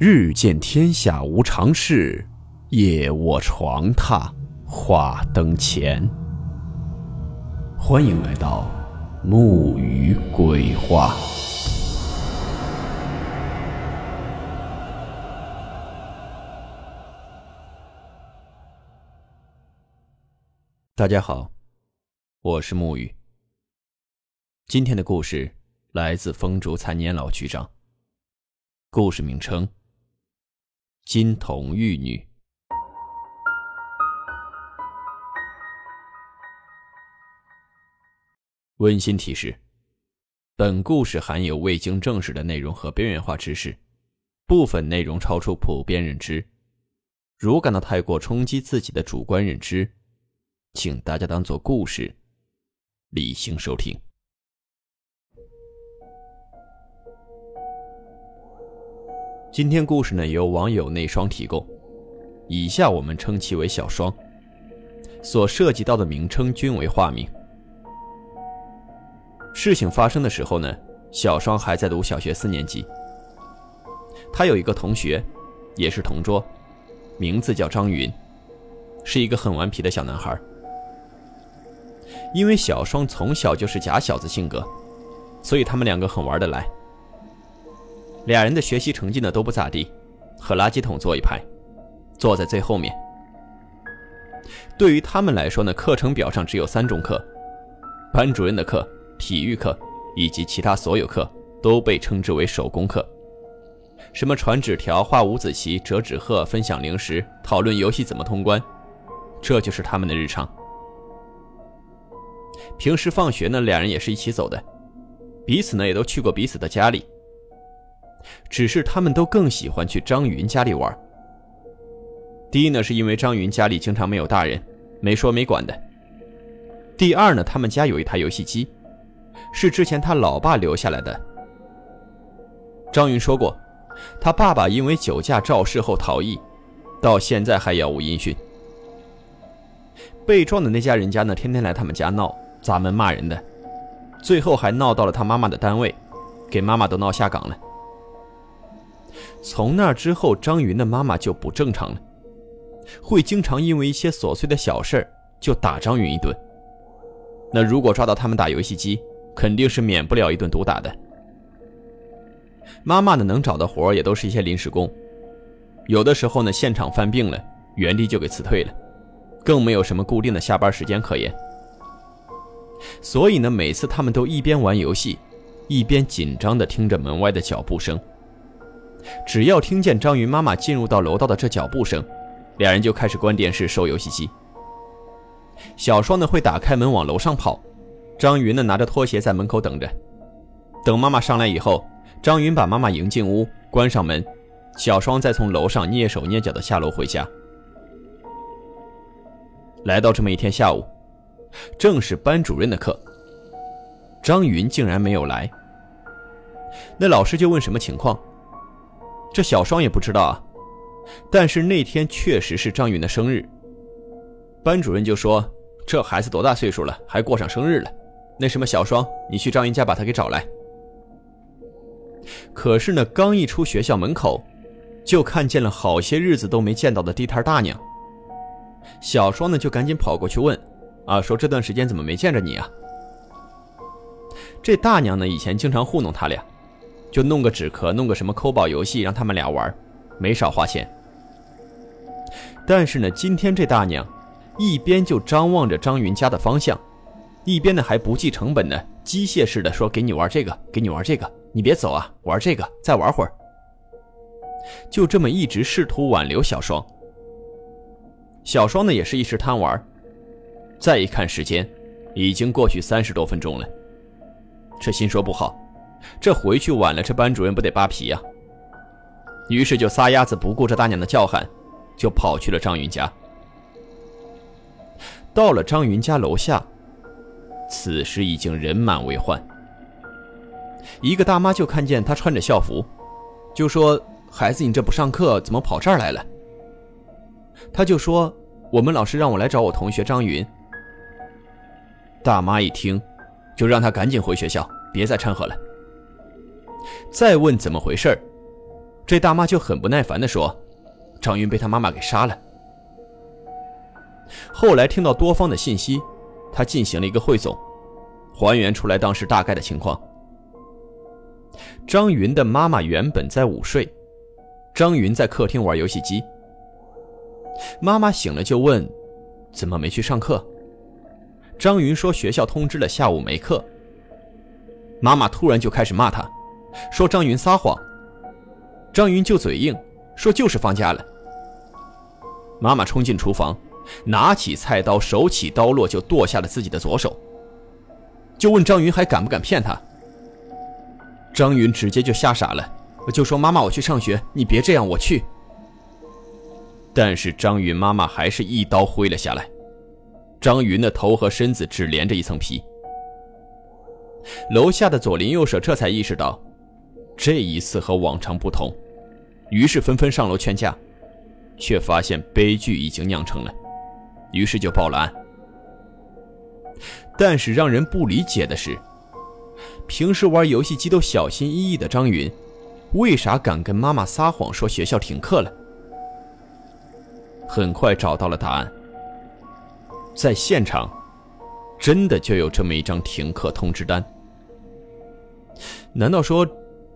日见天下无常事，夜卧床榻话灯前。欢迎来到木鱼鬼话。大家好，我是木鱼。今天的故事来自风烛残年老局长。故事名称。金童玉女。温馨提示：本故事含有未经证实的内容和边缘化知识，部分内容超出普遍认知。如感到太过冲击自己的主观认知，请大家当做故事，理性收听。今天故事呢由网友内双提供，以下我们称其为小双。所涉及到的名称均为化名。事情发生的时候呢，小双还在读小学四年级。他有一个同学，也是同桌，名字叫张云，是一个很顽皮的小男孩。因为小双从小就是假小子性格，所以他们两个很玩得来。俩人的学习成绩呢都不咋地，和垃圾桶坐一排，坐在最后面。对于他们来说呢，课程表上只有三种课：班主任的课、体育课以及其他所有课都被称之为手工课。什么传纸条、画五子棋、折纸鹤、分享零食、讨论游戏怎么通关，这就是他们的日常。平时放学呢，俩人也是一起走的，彼此呢也都去过彼此的家里。只是他们都更喜欢去张云家里玩。第一呢，是因为张云家里经常没有大人，没说没管的；第二呢，他们家有一台游戏机，是之前他老爸留下来的。张云说过，他爸爸因为酒驾肇事后逃逸，到现在还杳无音讯。被撞的那家人家呢，天天来他们家闹，砸门骂人的，最后还闹到了他妈妈的单位，给妈妈都闹下岗了。从那之后，张云的妈妈就不正常了，会经常因为一些琐碎的小事就打张云一顿。那如果抓到他们打游戏机，肯定是免不了一顿毒打的。妈妈呢，能找的活也都是一些临时工，有的时候呢，现场犯病了，原地就给辞退了，更没有什么固定的下班时间可言。所以呢，每次他们都一边玩游戏，一边紧张地听着门外的脚步声。只要听见张云妈妈进入到楼道的这脚步声，两人就开始关电视、收游戏机。小双呢会打开门往楼上跑，张云呢拿着拖鞋在门口等着。等妈妈上来以后，张云把妈妈迎进屋，关上门，小双再从楼上蹑手蹑脚的下楼回家。来到这么一天下午，正是班主任的课，张云竟然没有来。那老师就问什么情况？这小双也不知道啊，但是那天确实是张云的生日。班主任就说：“这孩子多大岁数了，还过上生日了？那什么，小双，你去张云家把他给找来。”可是呢，刚一出学校门口，就看见了好些日子都没见到的地摊大娘。小双呢，就赶紧跑过去问：“啊，说这段时间怎么没见着你啊？”这大娘呢，以前经常糊弄他俩。就弄个纸壳，弄个什么抠宝游戏，让他们俩玩，没少花钱。但是呢，今天这大娘一边就张望着张云家的方向，一边呢还不计成本的机械式的说：“给你玩这个，给你玩这个，你别走啊，玩这个，再玩会儿。”就这么一直试图挽留小双。小双呢也是一时贪玩，再一看时间，已经过去三十多分钟了，这心说不好。这回去晚了，这班主任不得扒皮呀？于是就撒丫子，不顾这大娘的叫喊，就跑去了张云家。到了张云家楼下，此时已经人满为患。一个大妈就看见他穿着校服，就说：“孩子，你这不上课，怎么跑这儿来了？”他就说：“我们老师让我来找我同学张云。”大妈一听，就让他赶紧回学校，别再掺和了。再问怎么回事这大妈就很不耐烦地说：“张云被他妈妈给杀了。”后来听到多方的信息，他进行了一个汇总，还原出来当时大概的情况。张云的妈妈原本在午睡，张云在客厅玩游戏机。妈妈醒了就问：“怎么没去上课？”张云说：“学校通知了，下午没课。”妈妈突然就开始骂他，说张云撒谎。张云就嘴硬，说就是放假了。妈妈冲进厨房，拿起菜刀，手起刀落就剁下了自己的左手，就问张云还敢不敢骗他。张云直接就吓傻了，就说：“妈妈，我去上学，你别这样，我去。”但是张云妈妈还是一刀挥了下来，张云的头和身子只连着一层皮。楼下的左邻右舍这才意识到，这一次和往常不同，于是纷纷上楼劝架，却发现悲剧已经酿成了，于是就报了案。但是让人不理解的是，平时玩游戏机都小心翼翼的张云，为啥敢跟妈妈撒谎说学校停课了？很快找到了答案，在现场，真的就有这么一张停课通知单。难道说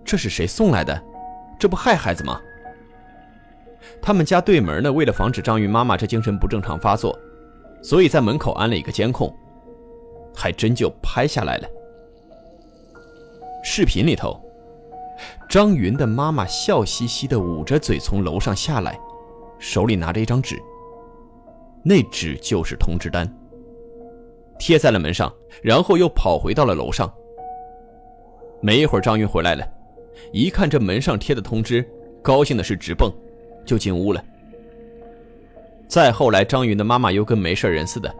这是谁送来的？这不害孩子吗？他们家对门呢，为了防止张云妈妈这精神不正常发作，所以在门口安了一个监控，还真就拍下来了。视频里头，张云的妈妈笑嘻嘻的捂着嘴从楼上下来，手里拿着一张纸，那纸就是通知单，贴在了门上，然后又跑回到了楼上。没一会儿，张云回来了，一看这门上贴的通知，高兴的是直蹦，就进屋了。再后来，张云的妈妈又跟没事人似的，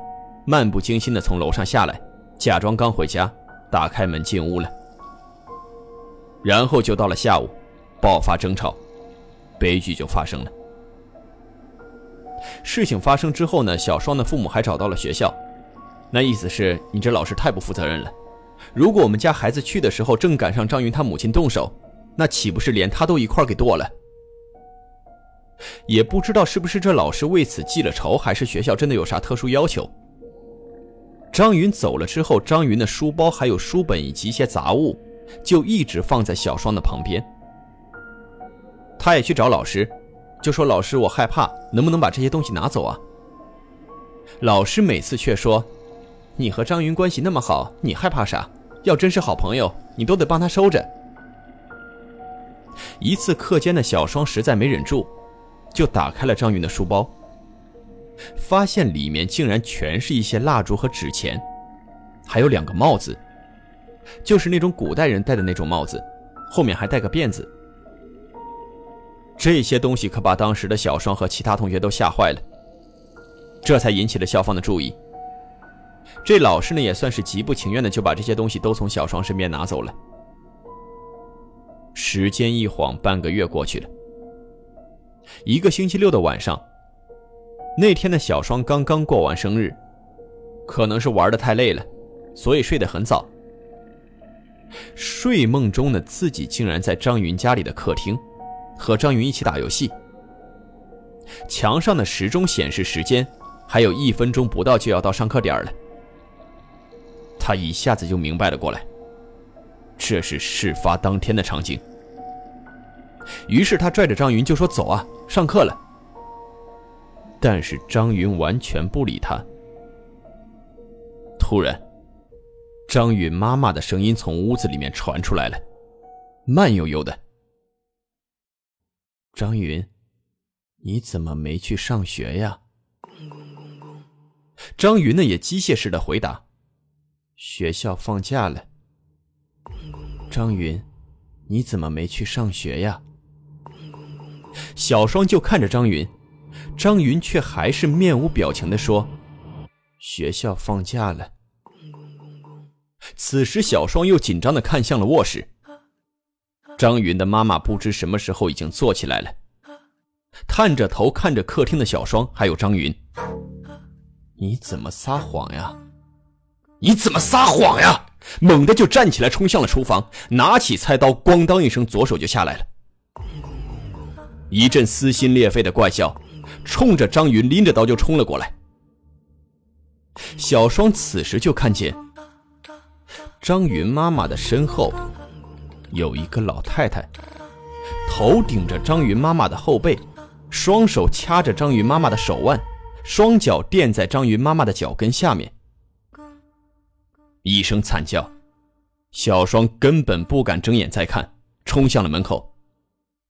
漫不经心的从楼上下来，假装刚回家，打开门进屋了。然后就到了下午，爆发争吵，悲剧就发生了。事情发生之后呢，小双的父母还找到了学校，那意思是你这老师太不负责任了。如果我们家孩子去的时候正赶上张云他母亲动手，那岂不是连他都一块给剁了？也不知道是不是这老师为此记了仇，还是学校真的有啥特殊要求。张云走了之后，张云的书包还有书本以及一些杂物，就一直放在小双的旁边。他也去找老师，就说：“老师，我害怕，能不能把这些东西拿走啊？”老师每次却说。你和张云关系那么好，你害怕啥？要真是好朋友，你都得帮他收着。一次课间的小双实在没忍住，就打开了张云的书包，发现里面竟然全是一些蜡烛和纸钱，还有两个帽子，就是那种古代人戴的那种帽子，后面还带个辫子。这些东西可把当时的小双和其他同学都吓坏了，这才引起了校方的注意。这老师呢，也算是极不情愿的，就把这些东西都从小双身边拿走了。时间一晃，半个月过去了。一个星期六的晚上，那天的小双刚刚过完生日，可能是玩的太累了，所以睡得很早。睡梦中的自己竟然在张云家里的客厅，和张云一起打游戏。墙上的时钟显示时间还有一分钟不到就要到上课点了。他一下子就明白了过来，这是事发当天的场景。于是他拽着张云就说：“走啊，上课了。”但是张云完全不理他。突然，张云妈妈的声音从屋子里面传出来了，慢悠悠的：“张云，你怎么没去上学呀？”张云呢也机械式的回答。学校放假了，张云，你怎么没去上学呀？小双就看着张云，张云却还是面无表情的说：“学校放假了。”此时，小双又紧张的看向了卧室。张云的妈妈不知什么时候已经坐起来了，探着头看着客厅的小双，还有张云：“你怎么撒谎呀？”你怎么撒谎呀！猛地就站起来，冲向了厨房，拿起菜刀，咣当一声，左手就下来了。一阵撕心裂肺的怪笑，冲着张云拎着刀就冲了过来。小双此时就看见张云妈妈的身后有一个老太太，头顶着张云妈妈的后背，双手掐着张云妈妈的手腕，双脚垫在张云妈妈的脚跟下面。一声惨叫，小双根本不敢睁眼再看，冲向了门口，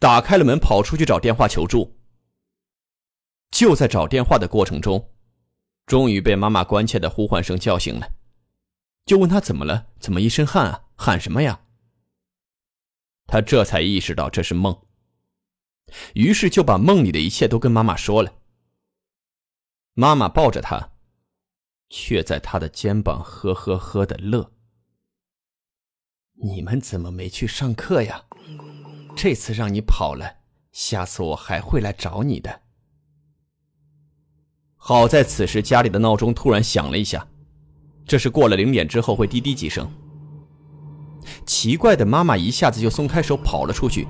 打开了门，跑出去找电话求助。就在找电话的过程中。终于被妈妈关切的呼唤声叫醒了，就问他怎么了？怎么一身汗啊？喊什么呀？他这才意识到这是梦，于是就把梦里的一切都跟妈妈说了。妈妈抱着他，却在他的肩膀呵呵呵的乐。你们怎么没去上课呀？这次让你跑了，下次我还会来找你的。好在此时家里的闹钟突然响了一下，这是过了零点之后会滴滴几声。奇怪的妈妈一下子就松开手跑了出去，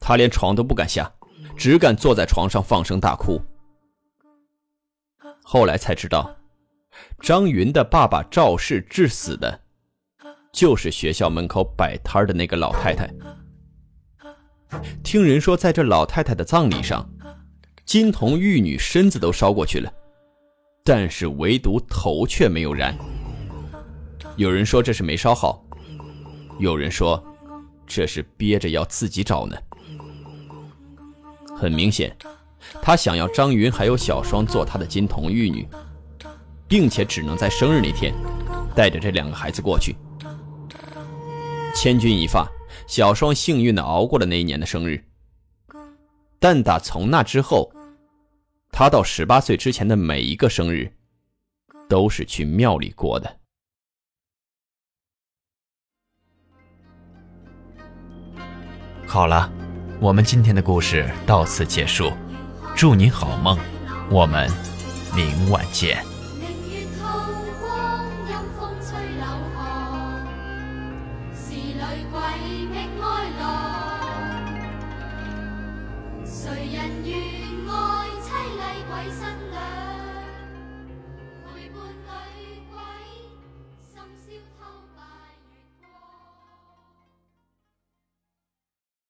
她连床都不敢下，只敢坐在床上放声大哭。后来才知道，张云的爸爸赵氏致死的，就是学校门口摆摊的那个老太太。听人说，在这老太太的葬礼上。金童玉女身子都烧过去了，但是唯独头却没有燃。有人说这是没烧好，有人说这是憋着要自己找呢。很明显，他想要张云还有小双做他的金童玉女，并且只能在生日那天带着这两个孩子过去。千钧一发，小双幸运的熬过了那一年的生日，但打从那之后。他到十八岁之前的每一个生日，都是去庙里过的。好了，我们今天的故事到此结束，祝你好梦，我们明晚见。谁人愿爱凄厉鬼新？